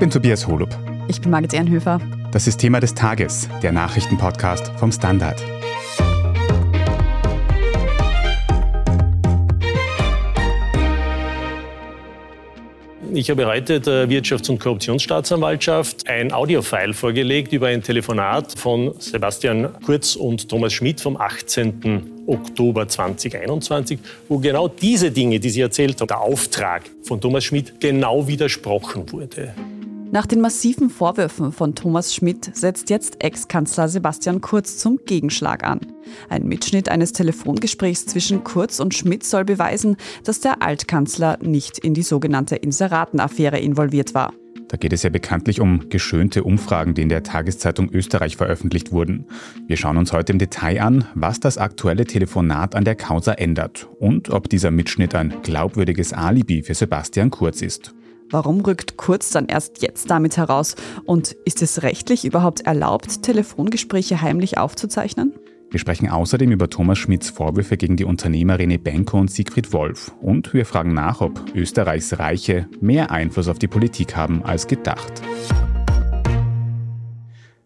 bin Tobias Holub. Ich bin Margit Ehrenhöfer. Das ist Thema des Tages, der Nachrichtenpodcast vom Standard. Ich habe heute der Wirtschafts- und Korruptionsstaatsanwaltschaft ein Audiofile vorgelegt über ein Telefonat von Sebastian Kurz und Thomas Schmidt vom 18. Oktober 2021, wo genau diese Dinge, die Sie erzählt haben, der Auftrag von Thomas Schmidt genau widersprochen wurde. Nach den massiven Vorwürfen von Thomas Schmidt setzt jetzt Ex-Kanzler Sebastian Kurz zum Gegenschlag an. Ein Mitschnitt eines Telefongesprächs zwischen Kurz und Schmidt soll beweisen, dass der Altkanzler nicht in die sogenannte Inseratenaffäre involviert war. Da geht es ja bekanntlich um geschönte Umfragen, die in der Tageszeitung Österreich veröffentlicht wurden. Wir schauen uns heute im Detail an, was das aktuelle Telefonat an der Causa ändert und ob dieser Mitschnitt ein glaubwürdiges Alibi für Sebastian Kurz ist. Warum rückt Kurz dann erst jetzt damit heraus? Und ist es rechtlich überhaupt erlaubt, Telefongespräche heimlich aufzuzeichnen? Wir sprechen außerdem über Thomas Schmidts Vorwürfe gegen die Unternehmer René Benko und Siegfried Wolf. Und wir fragen nach, ob Österreichs Reiche mehr Einfluss auf die Politik haben als gedacht.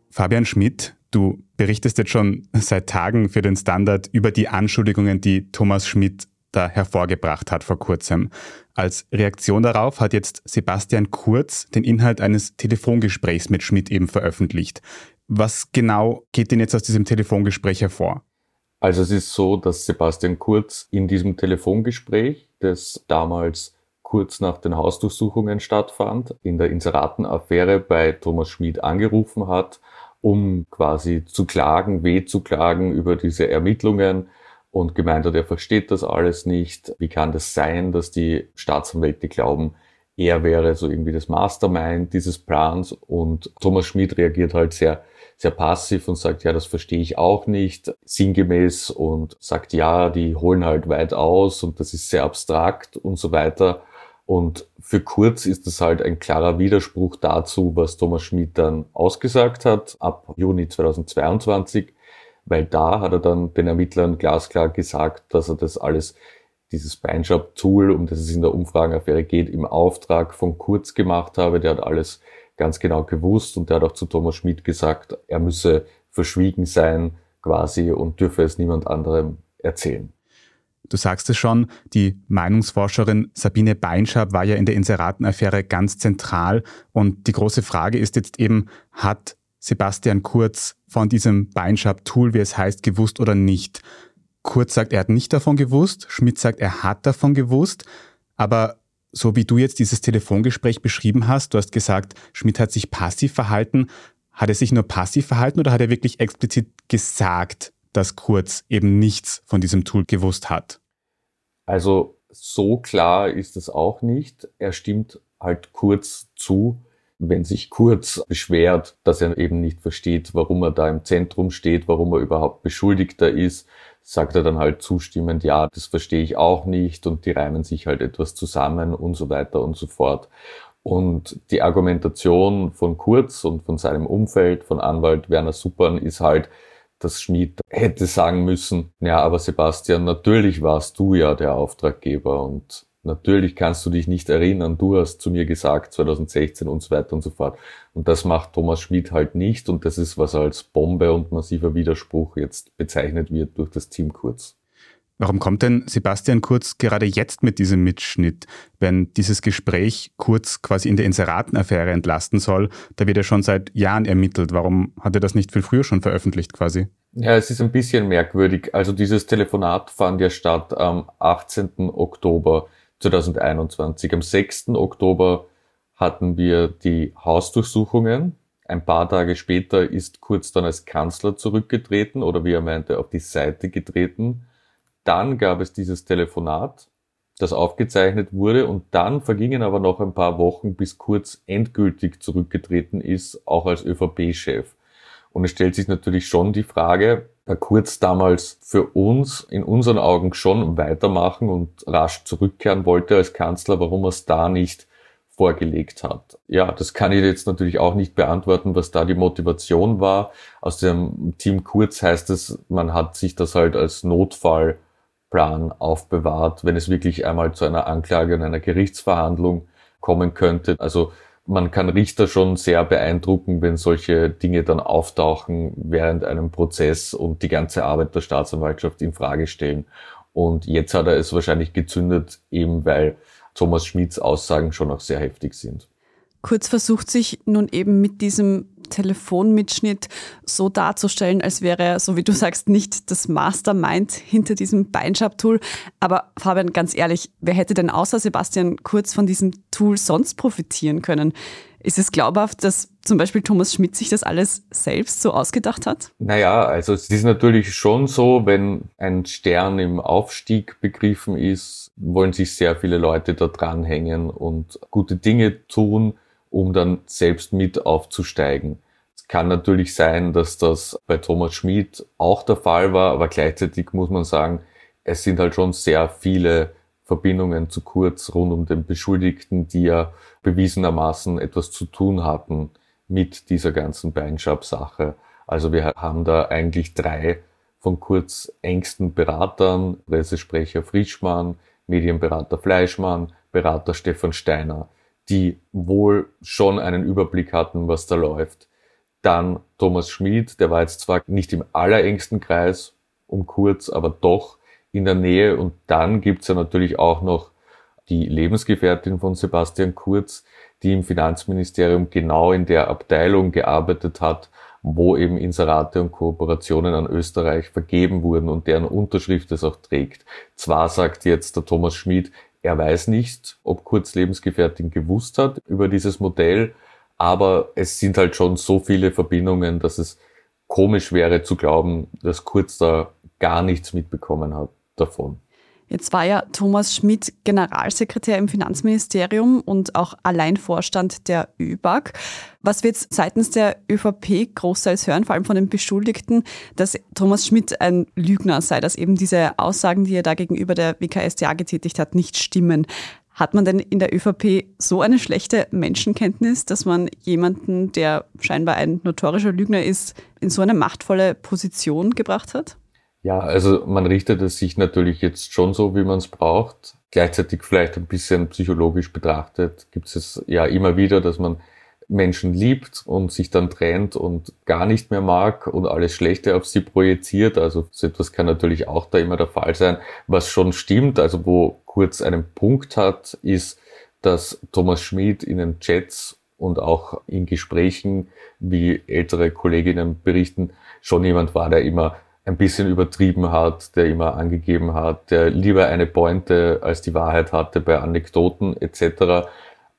Fabian Schmidt, du berichtest jetzt schon seit Tagen für den Standard über die Anschuldigungen, die Thomas Schmidt da hervorgebracht hat vor kurzem. Als Reaktion darauf hat jetzt Sebastian Kurz den Inhalt eines Telefongesprächs mit Schmidt eben veröffentlicht. Was genau geht denn jetzt aus diesem Telefongespräch hervor? Also es ist so, dass Sebastian Kurz in diesem Telefongespräch, das damals kurz nach den Hausdurchsuchungen stattfand, in der Inseratenaffäre bei Thomas Schmid angerufen hat, um quasi zu klagen, weh zu klagen über diese Ermittlungen, und gemeint hat, er versteht das alles nicht. Wie kann das sein, dass die Staatsanwälte glauben, er wäre so irgendwie das Mastermind dieses Plans und Thomas Schmidt reagiert halt sehr, sehr passiv und sagt, ja, das verstehe ich auch nicht, sinngemäß und sagt, ja, die holen halt weit aus und das ist sehr abstrakt und so weiter. Und für Kurz ist das halt ein klarer Widerspruch dazu, was Thomas Schmidt dann ausgesagt hat ab Juni 2022 weil da hat er dann den Ermittlern glasklar gesagt, dass er das alles, dieses Beinshop-Tool, um das es in der Umfragenaffäre geht, im Auftrag von Kurz gemacht habe. Der hat alles ganz genau gewusst und der hat auch zu Thomas Schmidt gesagt, er müsse verschwiegen sein quasi und dürfe es niemand anderem erzählen. Du sagst es schon, die Meinungsforscherin Sabine Beinschab war ja in der Inseratenaffäre ganz zentral und die große Frage ist jetzt eben, hat Sebastian Kurz von diesem Beinschab-Tool, wie es heißt, gewusst oder nicht? Kurz sagt, er hat nicht davon gewusst, Schmidt sagt, er hat davon gewusst, aber so wie du jetzt dieses Telefongespräch beschrieben hast, du hast gesagt, Schmidt hat sich passiv verhalten, hat er sich nur passiv verhalten oder hat er wirklich explizit gesagt, dass Kurz eben nichts von diesem Tool gewusst hat? Also so klar ist es auch nicht. Er stimmt halt kurz zu, wenn sich Kurz beschwert, dass er eben nicht versteht, warum er da im Zentrum steht, warum er überhaupt Beschuldigter ist, sagt er dann halt zustimmend, ja, das verstehe ich auch nicht und die reimen sich halt etwas zusammen und so weiter und so fort. Und die Argumentation von Kurz und von seinem Umfeld, von Anwalt Werner Suppern, ist halt, dass Schmid hätte sagen müssen, ja, aber Sebastian, natürlich warst du ja der Auftraggeber und Natürlich kannst du dich nicht erinnern, du hast zu mir gesagt 2016 und so weiter und so fort. Und das macht Thomas Schmidt halt nicht und das ist, was als Bombe und massiver Widerspruch jetzt bezeichnet wird durch das Team Kurz. Warum kommt denn Sebastian Kurz gerade jetzt mit diesem Mitschnitt, wenn dieses Gespräch Kurz quasi in der Inseratenaffäre entlasten soll? Da wird ja schon seit Jahren ermittelt. Warum hat er das nicht viel früher schon veröffentlicht quasi? Ja, es ist ein bisschen merkwürdig. Also dieses Telefonat fand ja statt am 18. Oktober 2021. Am 6. Oktober hatten wir die Hausdurchsuchungen. Ein paar Tage später ist Kurz dann als Kanzler zurückgetreten oder wie er meinte, auf die Seite getreten. Dann gab es dieses Telefonat, das aufgezeichnet wurde und dann vergingen aber noch ein paar Wochen, bis Kurz endgültig zurückgetreten ist, auch als ÖVP-Chef. Und es stellt sich natürlich schon die Frage, da Kurz damals für uns in unseren Augen schon weitermachen und rasch zurückkehren wollte als Kanzler, warum er es da nicht vorgelegt hat. Ja, das kann ich jetzt natürlich auch nicht beantworten, was da die Motivation war. Aus dem Team Kurz heißt es, man hat sich das halt als Notfallplan aufbewahrt, wenn es wirklich einmal zu einer Anklage und einer Gerichtsverhandlung kommen könnte. Also man kann Richter schon sehr beeindrucken, wenn solche Dinge dann auftauchen während einem Prozess und die ganze Arbeit der Staatsanwaltschaft in Frage stellen. Und jetzt hat er es wahrscheinlich gezündet, eben weil Thomas Schmids Aussagen schon auch sehr heftig sind. Kurz versucht sich nun eben mit diesem Telefonmitschnitt so darzustellen, als wäre er, so wie du sagst, nicht das Mastermind hinter diesem Beinschab-Tool. Aber Fabian, ganz ehrlich, wer hätte denn außer Sebastian Kurz von diesem Tool sonst profitieren können? Ist es glaubhaft, dass zum Beispiel Thomas Schmidt sich das alles selbst so ausgedacht hat? Naja, also es ist natürlich schon so, wenn ein Stern im Aufstieg begriffen ist, wollen sich sehr viele Leute da dranhängen und gute Dinge tun um dann selbst mit aufzusteigen. Es kann natürlich sein, dass das bei Thomas Schmid auch der Fall war, aber gleichzeitig muss man sagen, es sind halt schon sehr viele Verbindungen zu Kurz rund um den Beschuldigten, die ja bewiesenermaßen etwas zu tun hatten mit dieser ganzen Beinschab-Sache. Also wir haben da eigentlich drei von Kurz engsten Beratern, Pressesprecher Frischmann, Medienberater Fleischmann, Berater Stefan Steiner die wohl schon einen Überblick hatten, was da läuft. Dann Thomas Schmid, der war jetzt zwar nicht im allerengsten Kreis, um kurz, aber doch in der Nähe. Und dann gibt's ja natürlich auch noch die Lebensgefährtin von Sebastian Kurz, die im Finanzministerium genau in der Abteilung gearbeitet hat, wo eben Inserate und Kooperationen an Österreich vergeben wurden und deren Unterschrift es auch trägt. Zwar sagt jetzt der Thomas Schmid, er weiß nicht, ob Kurz Lebensgefährtin gewusst hat über dieses Modell, aber es sind halt schon so viele Verbindungen, dass es komisch wäre zu glauben, dass Kurz da gar nichts mitbekommen hat davon. Jetzt war ja Thomas Schmidt Generalsekretär im Finanzministerium und auch Alleinvorstand der ÖBAG. Was wir jetzt seitens der ÖVP großteils hören, vor allem von den Beschuldigten, dass Thomas Schmidt ein Lügner sei, dass eben diese Aussagen, die er da gegenüber der WKStA getätigt hat, nicht stimmen. Hat man denn in der ÖVP so eine schlechte Menschenkenntnis, dass man jemanden, der scheinbar ein notorischer Lügner ist, in so eine machtvolle Position gebracht hat? Ja, also man richtet es sich natürlich jetzt schon so, wie man es braucht. Gleichzeitig vielleicht ein bisschen psychologisch betrachtet gibt es ja immer wieder, dass man Menschen liebt und sich dann trennt und gar nicht mehr mag und alles Schlechte auf sie projiziert. Also so etwas kann natürlich auch da immer der Fall sein. Was schon stimmt, also wo Kurz einen Punkt hat, ist, dass Thomas Schmid in den Chats und auch in Gesprächen, wie ältere Kolleginnen berichten, schon jemand war, der immer ein bisschen übertrieben hat, der immer angegeben hat, der lieber eine Pointe als die Wahrheit hatte bei Anekdoten etc.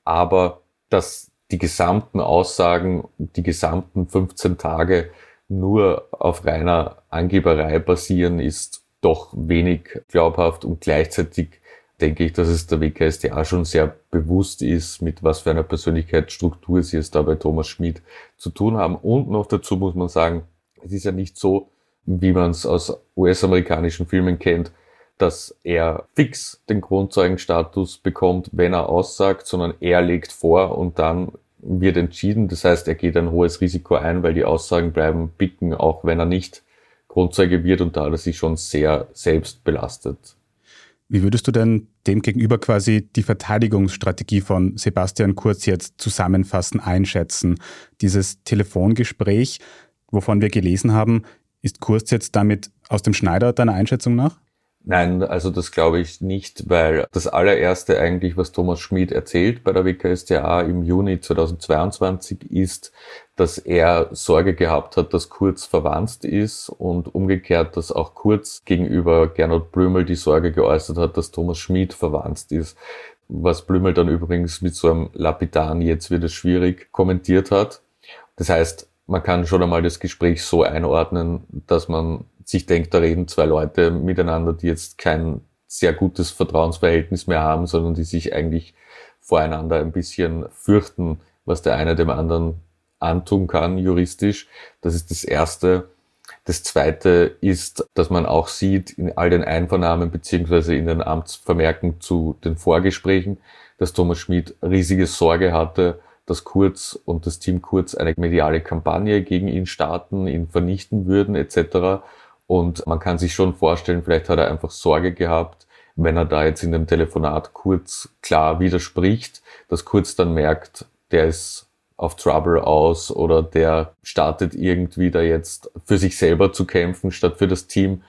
Aber dass die gesamten Aussagen, die gesamten 15 Tage nur auf reiner Angeberei basieren, ist doch wenig glaubhaft und gleichzeitig denke ich, dass es der WKStA schon sehr bewusst ist, mit was für einer Persönlichkeitsstruktur sie es da bei Thomas Schmid zu tun haben. Und noch dazu muss man sagen, es ist ja nicht so, wie man es aus US-amerikanischen Filmen kennt, dass er fix den Grundzeugenstatus bekommt, wenn er aussagt, sondern er legt vor und dann wird entschieden. Das heißt, er geht ein hohes Risiko ein, weil die Aussagen bleiben bicken, auch wenn er nicht Grundzeuge wird und da er sich schon sehr selbst belastet. Wie würdest du denn dem gegenüber quasi die Verteidigungsstrategie von Sebastian Kurz jetzt zusammenfassen, einschätzen? Dieses Telefongespräch, wovon wir gelesen haben, ist Kurz jetzt damit aus dem Schneider deiner Einschätzung nach? Nein, also das glaube ich nicht, weil das allererste eigentlich, was Thomas Schmid erzählt bei der WKStA im Juni 2022 ist, dass er Sorge gehabt hat, dass Kurz verwandt ist und umgekehrt, dass auch Kurz gegenüber Gernot Blümel die Sorge geäußert hat, dass Thomas Schmid verwandt ist. Was Blümel dann übrigens mit so einem lapidaren jetzt wird es schwierig kommentiert hat. Das heißt, man kann schon einmal das Gespräch so einordnen, dass man sich denkt, da reden zwei Leute miteinander, die jetzt kein sehr gutes Vertrauensverhältnis mehr haben, sondern die sich eigentlich voreinander ein bisschen fürchten, was der eine dem anderen antun kann, juristisch. Das ist das Erste. Das Zweite ist, dass man auch sieht in all den Einvernahmen beziehungsweise in den Amtsvermerken zu den Vorgesprächen, dass Thomas Schmid riesige Sorge hatte, dass Kurz und das Team Kurz eine mediale Kampagne gegen ihn starten, ihn vernichten würden etc. Und man kann sich schon vorstellen, vielleicht hat er einfach Sorge gehabt, wenn er da jetzt in dem Telefonat Kurz klar widerspricht, dass Kurz dann merkt, der ist auf Trouble aus oder der startet irgendwie da jetzt für sich selber zu kämpfen statt für das Team.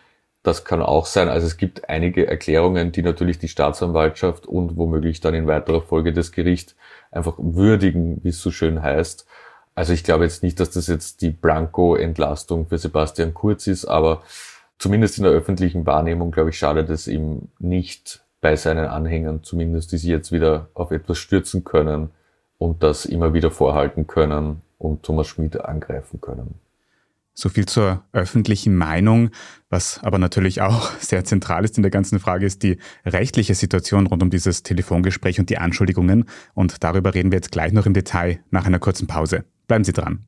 Das kann auch sein. Also es gibt einige Erklärungen, die natürlich die Staatsanwaltschaft und womöglich dann in weiterer Folge das Gericht einfach würdigen, wie es so schön heißt. Also ich glaube jetzt nicht, dass das jetzt die Blanko-Entlastung für Sebastian Kurz ist, aber zumindest in der öffentlichen Wahrnehmung, glaube ich, schadet es ihm nicht bei seinen Anhängern, zumindest die sie jetzt wieder auf etwas stürzen können und das immer wieder vorhalten können und Thomas Schmid angreifen können. So viel zur öffentlichen Meinung. Was aber natürlich auch sehr zentral ist in der ganzen Frage, ist die rechtliche Situation rund um dieses Telefongespräch und die Anschuldigungen. Und darüber reden wir jetzt gleich noch im Detail nach einer kurzen Pause. Bleiben Sie dran.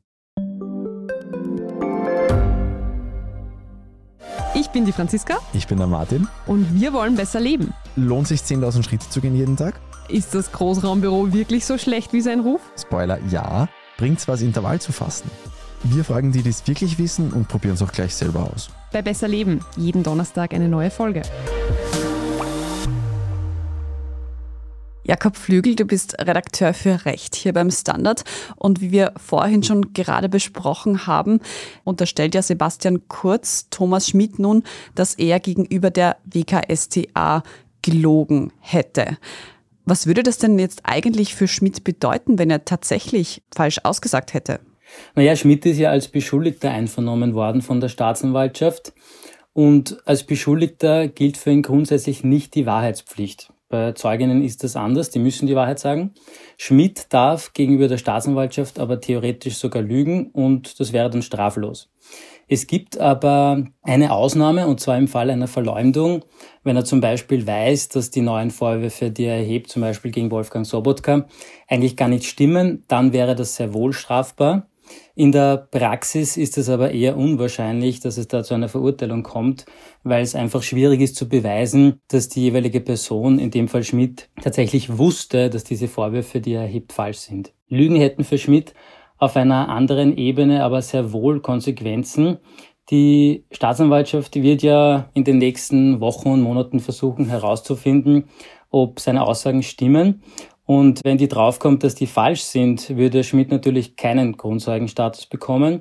Ich bin die Franziska. Ich bin der Martin. Und wir wollen besser leben. Lohnt sich 10.000 Schritte zu gehen jeden Tag? Ist das Großraumbüro wirklich so schlecht wie sein Ruf? Spoiler, ja. Bringt's was, Intervall zu fassen? Wir fragen die, die es wirklich wissen und probieren es auch gleich selber aus. Bei Besser Leben, jeden Donnerstag eine neue Folge. Jakob Flügel, du bist Redakteur für Recht hier beim Standard. Und wie wir vorhin schon gerade besprochen haben, unterstellt ja Sebastian Kurz Thomas Schmidt nun, dass er gegenüber der WKSTA gelogen hätte. Was würde das denn jetzt eigentlich für Schmidt bedeuten, wenn er tatsächlich falsch ausgesagt hätte? Naja, Schmidt ist ja als Beschuldigter einvernommen worden von der Staatsanwaltschaft und als Beschuldigter gilt für ihn grundsätzlich nicht die Wahrheitspflicht. Bei Zeuginnen ist das anders, die müssen die Wahrheit sagen. Schmidt darf gegenüber der Staatsanwaltschaft aber theoretisch sogar lügen und das wäre dann straflos. Es gibt aber eine Ausnahme, und zwar im Fall einer Verleumdung, wenn er zum Beispiel weiß, dass die neuen Vorwürfe, die er erhebt, zum Beispiel gegen Wolfgang Sobotka, eigentlich gar nicht stimmen, dann wäre das sehr wohl strafbar. In der Praxis ist es aber eher unwahrscheinlich, dass es da zu einer Verurteilung kommt, weil es einfach schwierig ist zu beweisen, dass die jeweilige Person, in dem Fall Schmidt, tatsächlich wusste, dass diese Vorwürfe, die er erhebt, falsch sind. Lügen hätten für Schmidt auf einer anderen Ebene aber sehr wohl Konsequenzen. Die Staatsanwaltschaft wird ja in den nächsten Wochen und Monaten versuchen herauszufinden, ob seine Aussagen stimmen. Und wenn die draufkommt, dass die falsch sind, würde Schmidt natürlich keinen Grundzeugenstatus bekommen.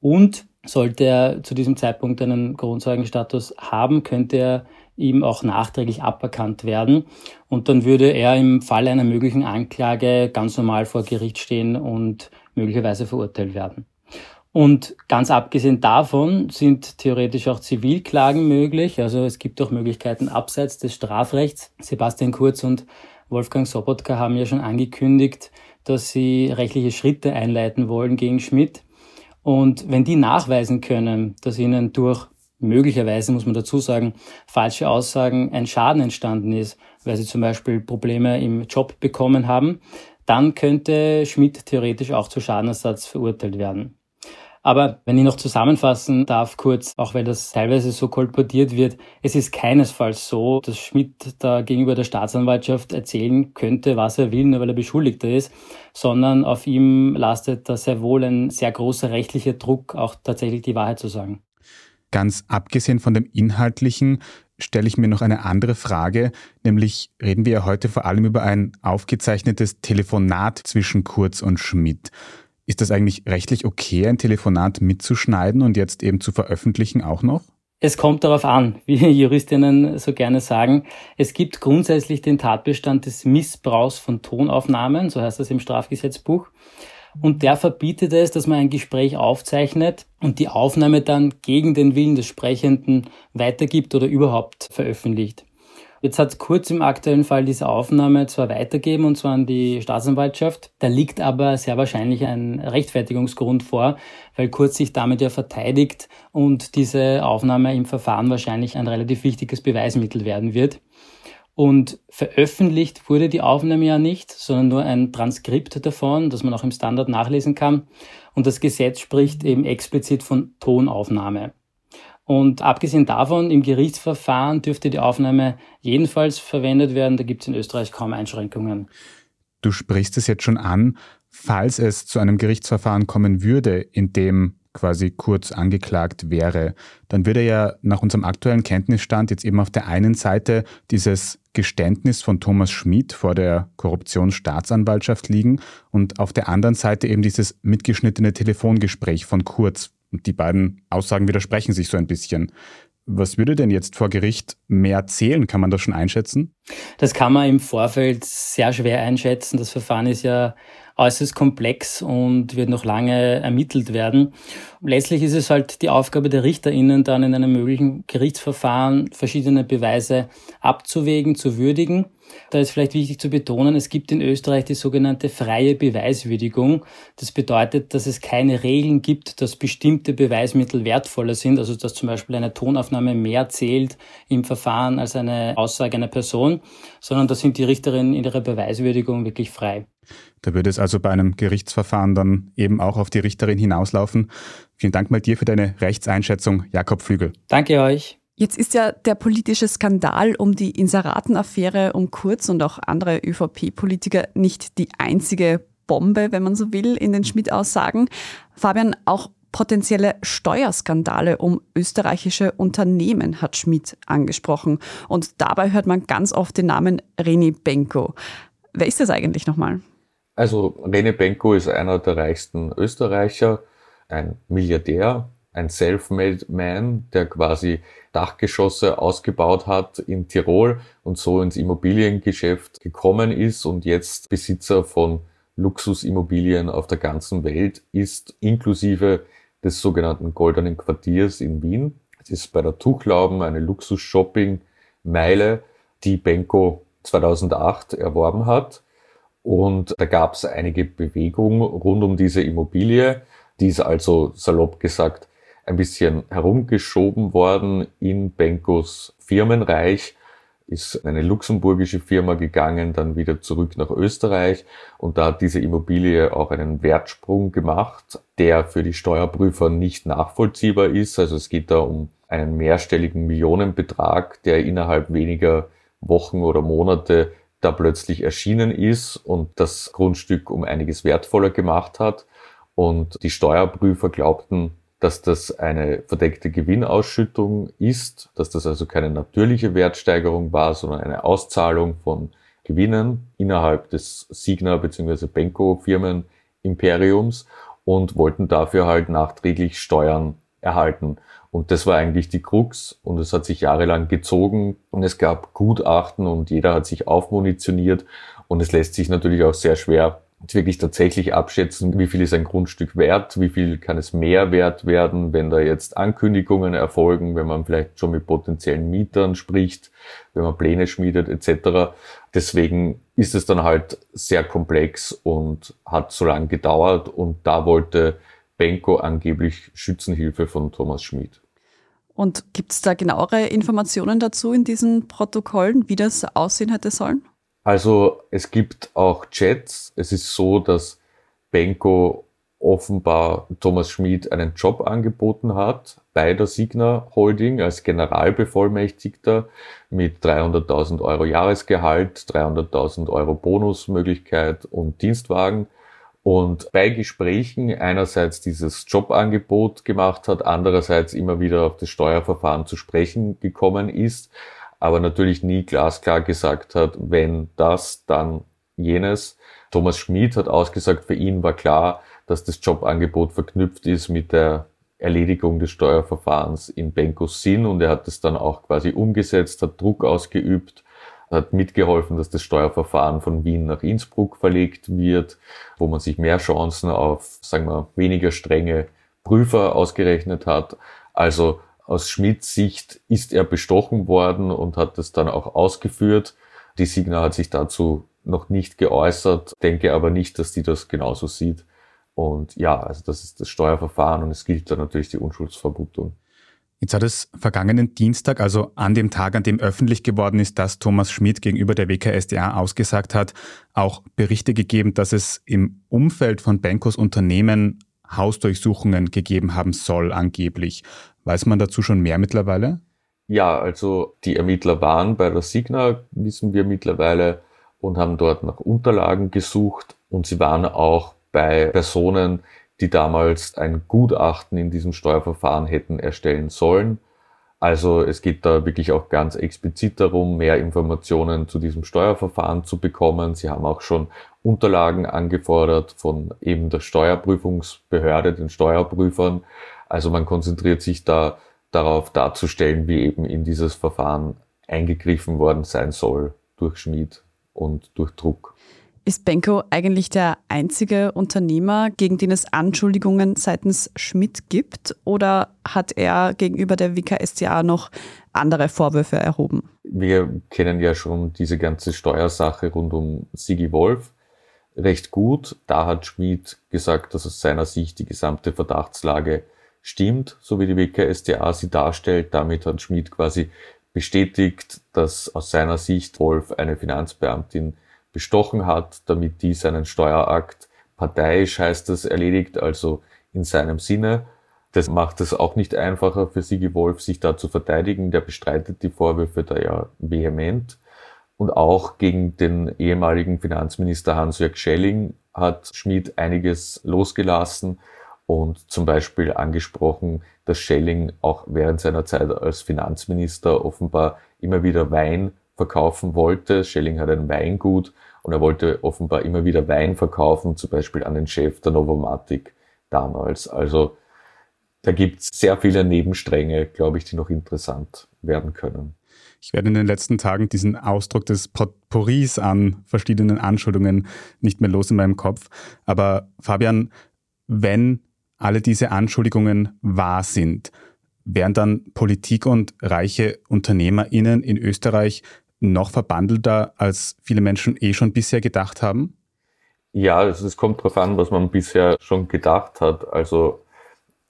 Und sollte er zu diesem Zeitpunkt einen Grundzeugenstatus haben, könnte er ihm auch nachträglich aberkannt werden. Und dann würde er im Falle einer möglichen Anklage ganz normal vor Gericht stehen und möglicherweise verurteilt werden. Und ganz abgesehen davon sind theoretisch auch Zivilklagen möglich. Also es gibt auch Möglichkeiten abseits des Strafrechts. Sebastian Kurz und Wolfgang Sobotka haben ja schon angekündigt, dass sie rechtliche Schritte einleiten wollen gegen Schmidt. Und wenn die nachweisen können, dass ihnen durch möglicherweise, muss man dazu sagen, falsche Aussagen ein Schaden entstanden ist, weil sie zum Beispiel Probleme im Job bekommen haben, dann könnte Schmidt theoretisch auch zu Schadenersatz verurteilt werden. Aber wenn ich noch zusammenfassen darf, kurz, auch weil das teilweise so kolportiert wird, es ist keinesfalls so, dass Schmidt da gegenüber der Staatsanwaltschaft erzählen könnte, was er will, nur weil er Beschuldigter ist, sondern auf ihm lastet da sehr wohl ein sehr großer rechtlicher Druck, auch tatsächlich die Wahrheit zu sagen. Ganz abgesehen von dem Inhaltlichen stelle ich mir noch eine andere Frage, nämlich reden wir ja heute vor allem über ein aufgezeichnetes Telefonat zwischen Kurz und Schmidt. Ist das eigentlich rechtlich okay, ein Telefonat mitzuschneiden und jetzt eben zu veröffentlichen auch noch? Es kommt darauf an, wie Juristinnen so gerne sagen. Es gibt grundsätzlich den Tatbestand des Missbrauchs von Tonaufnahmen, so heißt das im Strafgesetzbuch. Und der verbietet es, dass man ein Gespräch aufzeichnet und die Aufnahme dann gegen den Willen des Sprechenden weitergibt oder überhaupt veröffentlicht. Jetzt hat Kurz im aktuellen Fall diese Aufnahme zwar weitergeben und zwar an die Staatsanwaltschaft, da liegt aber sehr wahrscheinlich ein Rechtfertigungsgrund vor, weil Kurz sich damit ja verteidigt und diese Aufnahme im Verfahren wahrscheinlich ein relativ wichtiges Beweismittel werden wird. Und veröffentlicht wurde die Aufnahme ja nicht, sondern nur ein Transkript davon, das man auch im Standard nachlesen kann. Und das Gesetz spricht eben explizit von Tonaufnahme. Und abgesehen davon, im Gerichtsverfahren dürfte die Aufnahme jedenfalls verwendet werden. Da gibt es in Österreich kaum Einschränkungen. Du sprichst es jetzt schon an. Falls es zu einem Gerichtsverfahren kommen würde, in dem quasi kurz angeklagt wäre, dann würde ja nach unserem aktuellen Kenntnisstand jetzt eben auf der einen Seite dieses Geständnis von Thomas Schmid vor der Korruptionsstaatsanwaltschaft liegen und auf der anderen Seite eben dieses mitgeschnittene Telefongespräch von Kurz. Und die beiden Aussagen widersprechen sich so ein bisschen. Was würde denn jetzt vor Gericht mehr zählen? Kann man das schon einschätzen? Das kann man im Vorfeld sehr schwer einschätzen. Das Verfahren ist ja äußerst komplex und wird noch lange ermittelt werden. Letztlich ist es halt die Aufgabe der RichterInnen, dann in einem möglichen Gerichtsverfahren verschiedene Beweise abzuwägen, zu würdigen. Da ist vielleicht wichtig zu betonen, es gibt in Österreich die sogenannte freie Beweiswürdigung. Das bedeutet, dass es keine Regeln gibt, dass bestimmte Beweismittel wertvoller sind, also dass zum Beispiel eine Tonaufnahme mehr zählt im Verfahren als eine Aussage einer Person, sondern da sind die Richterinnen in ihrer Beweiswürdigung wirklich frei. Da würde es also bei einem Gerichtsverfahren dann eben auch auf die Richterin hinauslaufen. Vielen Dank mal dir für deine Rechtseinschätzung, Jakob Flügel. Danke euch. Jetzt ist ja der politische Skandal um die Inseratenaffäre um Kurz und auch andere ÖVP-Politiker nicht die einzige Bombe, wenn man so will, in den Schmidt-Aussagen. Fabian, auch potenzielle Steuerskandale um österreichische Unternehmen hat Schmidt angesprochen. Und dabei hört man ganz oft den Namen Reni Benko. Wer ist das eigentlich nochmal? Also Rene Benko ist einer der reichsten Österreicher, ein Milliardär, ein Self-Made Man, der quasi Dachgeschosse ausgebaut hat in Tirol und so ins Immobiliengeschäft gekommen ist und jetzt Besitzer von Luxusimmobilien auf der ganzen Welt ist, inklusive des sogenannten Goldenen Quartiers in Wien. Es ist bei der Tuchlauben eine Luxus-Shopping-Meile, die Benko 2008 erworben hat. Und da gab es einige Bewegungen rund um diese Immobilie. Die ist also salopp gesagt ein bisschen herumgeschoben worden in Benkos Firmenreich, ist eine luxemburgische Firma gegangen, dann wieder zurück nach Österreich und da hat diese Immobilie auch einen Wertsprung gemacht, der für die Steuerprüfer nicht nachvollziehbar ist. Also es geht da um einen mehrstelligen Millionenbetrag, der innerhalb weniger Wochen oder Monate da plötzlich erschienen ist und das Grundstück um einiges wertvoller gemacht hat. Und die Steuerprüfer glaubten, dass das eine verdeckte Gewinnausschüttung ist, dass das also keine natürliche Wertsteigerung war, sondern eine Auszahlung von Gewinnen innerhalb des Signa bzw. Benko Firmen Imperiums und wollten dafür halt nachträglich Steuern erhalten. Und das war eigentlich die Krux. Und es hat sich jahrelang gezogen. Und es gab Gutachten und jeder hat sich aufmunitioniert. Und es lässt sich natürlich auch sehr schwer wirklich tatsächlich abschätzen, wie viel ist ein Grundstück wert, wie viel kann es mehr wert werden, wenn da jetzt Ankündigungen erfolgen, wenn man vielleicht schon mit potenziellen Mietern spricht, wenn man Pläne schmiedet etc. Deswegen ist es dann halt sehr komplex und hat so lange gedauert. Und da wollte Benko angeblich Schützenhilfe von Thomas Schmid. Und gibt es da genauere Informationen dazu in diesen Protokollen, wie das aussehen hätte sollen? Also es gibt auch Chats. Es ist so, dass Benko offenbar Thomas Schmid einen Job angeboten hat bei der Signa Holding als Generalbevollmächtigter mit 300.000 Euro Jahresgehalt, 300.000 Euro Bonusmöglichkeit und Dienstwagen und bei Gesprächen einerseits dieses Jobangebot gemacht hat, andererseits immer wieder auf das Steuerverfahren zu sprechen gekommen ist, aber natürlich nie glasklar gesagt hat, wenn das, dann jenes. Thomas Schmid hat ausgesagt, für ihn war klar, dass das Jobangebot verknüpft ist mit der Erledigung des Steuerverfahrens in Benkos Sinn und er hat das dann auch quasi umgesetzt, hat Druck ausgeübt hat mitgeholfen, dass das Steuerverfahren von Wien nach Innsbruck verlegt wird, wo man sich mehr Chancen auf, sagen wir, weniger strenge Prüfer ausgerechnet hat. Also aus Schmidts Sicht ist er bestochen worden und hat das dann auch ausgeführt. Die Signa hat sich dazu noch nicht geäußert, denke aber nicht, dass die das genauso sieht. Und ja, also das ist das Steuerverfahren und es gilt dann natürlich die Unschuldsvermutung. Jetzt hat es vergangenen Dienstag, also an dem Tag, an dem öffentlich geworden ist, dass Thomas Schmidt gegenüber der WKSDA ausgesagt hat, auch Berichte gegeben, dass es im Umfeld von Benkos Unternehmen Hausdurchsuchungen gegeben haben soll, angeblich. Weiß man dazu schon mehr mittlerweile? Ja, also die Ermittler waren bei der Signa, wissen wir mittlerweile, und haben dort nach Unterlagen gesucht und sie waren auch bei Personen, die damals ein Gutachten in diesem Steuerverfahren hätten erstellen sollen. Also es geht da wirklich auch ganz explizit darum, mehr Informationen zu diesem Steuerverfahren zu bekommen. Sie haben auch schon Unterlagen angefordert von eben der Steuerprüfungsbehörde, den Steuerprüfern. Also man konzentriert sich da darauf darzustellen, wie eben in dieses Verfahren eingegriffen worden sein soll durch Schmied und durch Druck. Ist Benko eigentlich der einzige Unternehmer, gegen den es Anschuldigungen seitens Schmidt gibt? Oder hat er gegenüber der WKStA noch andere Vorwürfe erhoben? Wir kennen ja schon diese ganze Steuersache rund um Sigi Wolf recht gut. Da hat Schmidt gesagt, dass aus seiner Sicht die gesamte Verdachtslage stimmt, so wie die WKStA sie darstellt. Damit hat Schmidt quasi bestätigt, dass aus seiner Sicht Wolf eine Finanzbeamtin bestochen hat, damit die seinen Steuerakt parteiisch heißt es erledigt, also in seinem Sinne. Das macht es auch nicht einfacher für Sigi Wolf, sich da zu verteidigen. Der bestreitet die Vorwürfe da ja vehement. Und auch gegen den ehemaligen Finanzminister Hans-Jörg Schelling hat Schmid einiges losgelassen und zum Beispiel angesprochen, dass Schelling auch während seiner Zeit als Finanzminister offenbar immer wieder Wein verkaufen wollte. Schelling hat ein Weingut und er wollte offenbar immer wieder Wein verkaufen, zum Beispiel an den Chef der Novomatic damals. Also da gibt es sehr viele Nebenstränge, glaube ich, die noch interessant werden können. Ich werde in den letzten Tagen diesen Ausdruck des Potpourris an verschiedenen Anschuldigungen nicht mehr los in meinem Kopf. Aber Fabian, wenn alle diese Anschuldigungen wahr sind, wären dann Politik und reiche UnternehmerInnen in Österreich noch verbandelter, als viele Menschen eh schon bisher gedacht haben? Ja, also es kommt darauf an, was man bisher schon gedacht hat. Also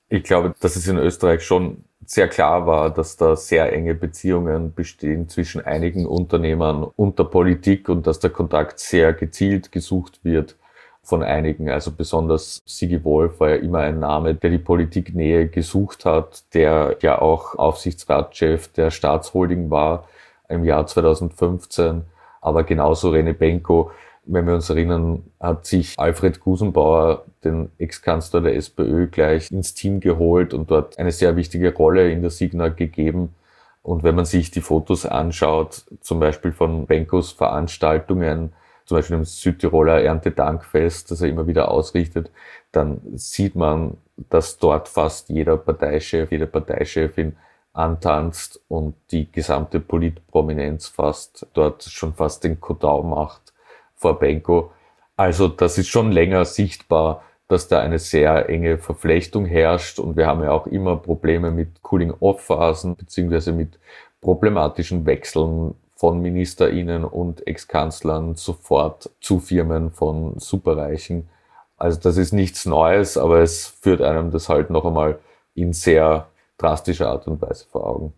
ich glaube, dass es in Österreich schon sehr klar war, dass da sehr enge Beziehungen bestehen zwischen einigen Unternehmern und der Politik und dass der Kontakt sehr gezielt gesucht wird von einigen. Also besonders Sigi Wolf war ja immer ein Name, der die Politiknähe gesucht hat, der ja auch Aufsichtsratschef der Staatsholding war im Jahr 2015, aber genauso Rene Benko. Wenn wir uns erinnern, hat sich Alfred Gusenbauer, den Ex-Kanzler der SPÖ, gleich ins Team geholt und dort eine sehr wichtige Rolle in der Signa gegeben. Und wenn man sich die Fotos anschaut, zum Beispiel von Benkos Veranstaltungen, zum Beispiel im Südtiroler Erntedankfest, das er immer wieder ausrichtet, dann sieht man, dass dort fast jeder Parteichef, jede Parteichefin antanzt und die gesamte Politprominenz fast dort schon fast den Kodau macht vor Benko. Also das ist schon länger sichtbar, dass da eine sehr enge Verflechtung herrscht und wir haben ja auch immer Probleme mit Cooling-Off-Phasen beziehungsweise mit problematischen Wechseln von MinisterInnen und Ex-Kanzlern sofort zu Firmen von Superreichen. Also das ist nichts Neues, aber es führt einem das halt noch einmal in sehr drastische Art und Weise vor Augen.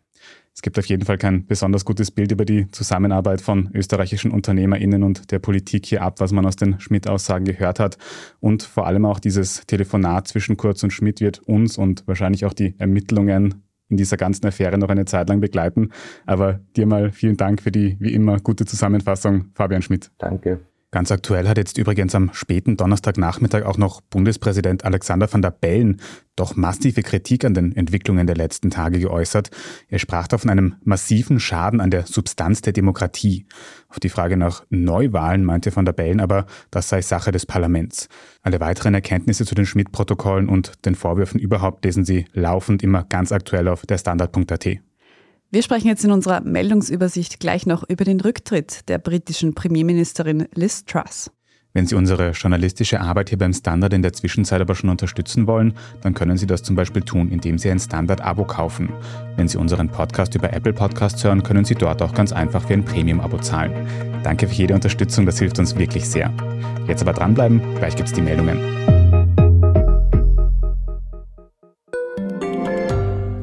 Es gibt auf jeden Fall kein besonders gutes Bild über die Zusammenarbeit von österreichischen UnternehmerInnen und der Politik hier ab, was man aus den Schmidt-Aussagen gehört hat. Und vor allem auch dieses Telefonat zwischen Kurz und Schmidt wird uns und wahrscheinlich auch die Ermittlungen in dieser ganzen Affäre noch eine Zeit lang begleiten. Aber dir mal vielen Dank für die wie immer gute Zusammenfassung, Fabian Schmidt. Danke. Ganz aktuell hat jetzt übrigens am späten Donnerstagnachmittag auch noch Bundespräsident Alexander van der Bellen doch massive Kritik an den Entwicklungen der letzten Tage geäußert. Er sprach da von einem massiven Schaden an der Substanz der Demokratie. Auf die Frage nach Neuwahlen meinte van der Bellen aber, das sei Sache des Parlaments. Alle weiteren Erkenntnisse zu den Schmidt-Protokollen und den Vorwürfen überhaupt lesen Sie laufend immer ganz aktuell auf der Standard.at. Wir sprechen jetzt in unserer Meldungsübersicht gleich noch über den Rücktritt der britischen Premierministerin Liz Truss. Wenn Sie unsere journalistische Arbeit hier beim Standard in der Zwischenzeit aber schon unterstützen wollen, dann können Sie das zum Beispiel tun, indem Sie ein Standard-Abo kaufen. Wenn Sie unseren Podcast über Apple Podcasts hören, können Sie dort auch ganz einfach für ein Premium-Abo zahlen. Danke für jede Unterstützung, das hilft uns wirklich sehr. Jetzt aber dranbleiben, gleich gibt es die Meldungen.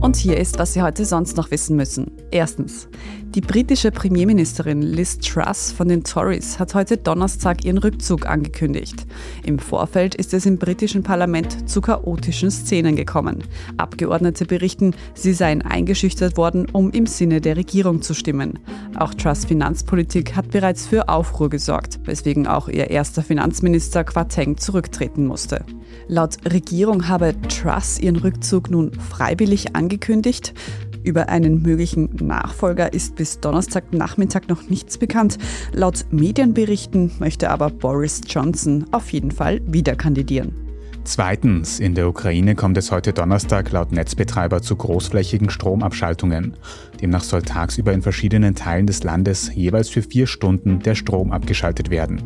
Und hier ist, was Sie heute sonst noch wissen müssen. Erstens. Die britische Premierministerin Liz Truss von den Tories hat heute Donnerstag ihren Rückzug angekündigt. Im Vorfeld ist es im britischen Parlament zu chaotischen Szenen gekommen. Abgeordnete berichten, sie seien eingeschüchtert worden, um im Sinne der Regierung zu stimmen. Auch Truss Finanzpolitik hat bereits für Aufruhr gesorgt, weswegen auch ihr erster Finanzminister Quateng zurücktreten musste. Laut Regierung habe Truss ihren Rückzug nun freiwillig angekündigt. Über einen möglichen Nachfolger ist bis Donnerstagnachmittag noch nichts bekannt. Laut Medienberichten möchte aber Boris Johnson auf jeden Fall wieder kandidieren. Zweitens, in der Ukraine kommt es heute Donnerstag laut Netzbetreiber zu großflächigen Stromabschaltungen. Demnach soll tagsüber in verschiedenen Teilen des Landes jeweils für vier Stunden der Strom abgeschaltet werden.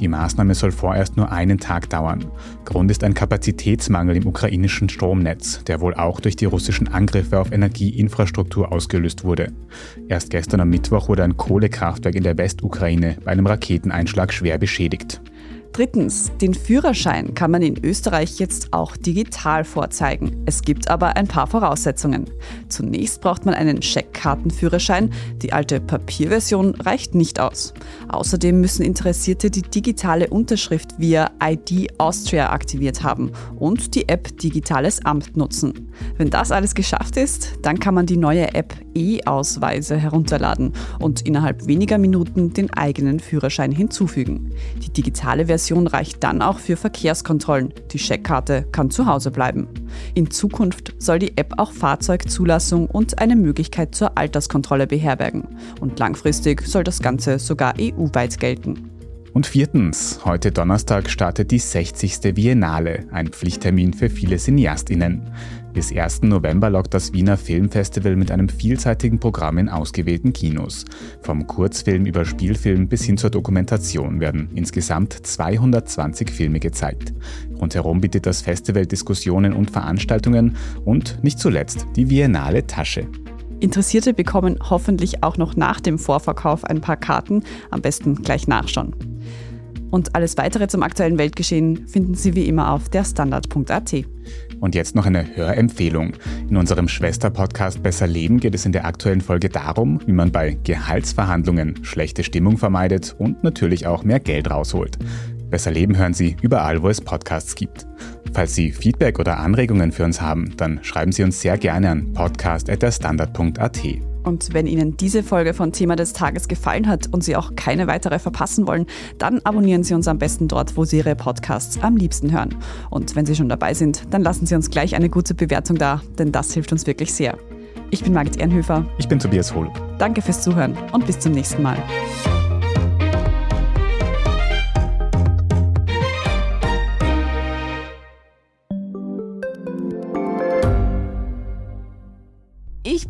Die Maßnahme soll vorerst nur einen Tag dauern. Grund ist ein Kapazitätsmangel im ukrainischen Stromnetz, der wohl auch durch die russischen Angriffe auf Energieinfrastruktur ausgelöst wurde. Erst gestern am Mittwoch wurde ein Kohlekraftwerk in der Westukraine bei einem Raketeneinschlag schwer beschädigt. Drittens, den Führerschein kann man in Österreich jetzt auch digital vorzeigen. Es gibt aber ein paar Voraussetzungen. Zunächst braucht man einen Scheckkartenführerschein. Die alte Papierversion reicht nicht aus. Außerdem müssen Interessierte die digitale Unterschrift via ID Austria aktiviert haben und die App Digitales Amt nutzen. Wenn das alles geschafft ist, dann kann man die neue App E-Ausweise herunterladen und innerhalb weniger Minuten den eigenen Führerschein hinzufügen. Die digitale Version reicht dann auch für Verkehrskontrollen. Die Scheckkarte kann zu Hause bleiben. In Zukunft soll die App auch Fahrzeugzulassung und eine Möglichkeit zur Alterskontrolle beherbergen. Und langfristig soll das Ganze sogar EU-weit gelten. Und viertens, heute Donnerstag startet die 60. Biennale, ein Pflichttermin für viele Cineastinnen. Bis 1. November lockt das Wiener Filmfestival mit einem vielseitigen Programm in ausgewählten Kinos. Vom Kurzfilm über Spielfilm bis hin zur Dokumentation werden insgesamt 220 Filme gezeigt. Rundherum bietet das Festival Diskussionen und Veranstaltungen und nicht zuletzt die Biennale Tasche. Interessierte bekommen hoffentlich auch noch nach dem Vorverkauf ein paar Karten, am besten gleich nachschauen. Und alles weitere zum aktuellen Weltgeschehen finden Sie wie immer auf derstandard.at. Und jetzt noch eine Hörempfehlung. In unserem Schwester-Podcast Besser Leben geht es in der aktuellen Folge darum, wie man bei Gehaltsverhandlungen schlechte Stimmung vermeidet und natürlich auch mehr Geld rausholt. Besser Leben hören Sie überall, wo es Podcasts gibt. Falls Sie Feedback oder Anregungen für uns haben, dann schreiben Sie uns sehr gerne an podcast.derstandard.at. Und wenn Ihnen diese Folge von Thema des Tages gefallen hat und Sie auch keine weitere verpassen wollen, dann abonnieren Sie uns am besten dort, wo Sie Ihre Podcasts am liebsten hören. Und wenn Sie schon dabei sind, dann lassen Sie uns gleich eine gute Bewertung da, denn das hilft uns wirklich sehr. Ich bin Margit Ehrenhöfer. Ich bin Tobias Holub. Danke fürs Zuhören und bis zum nächsten Mal.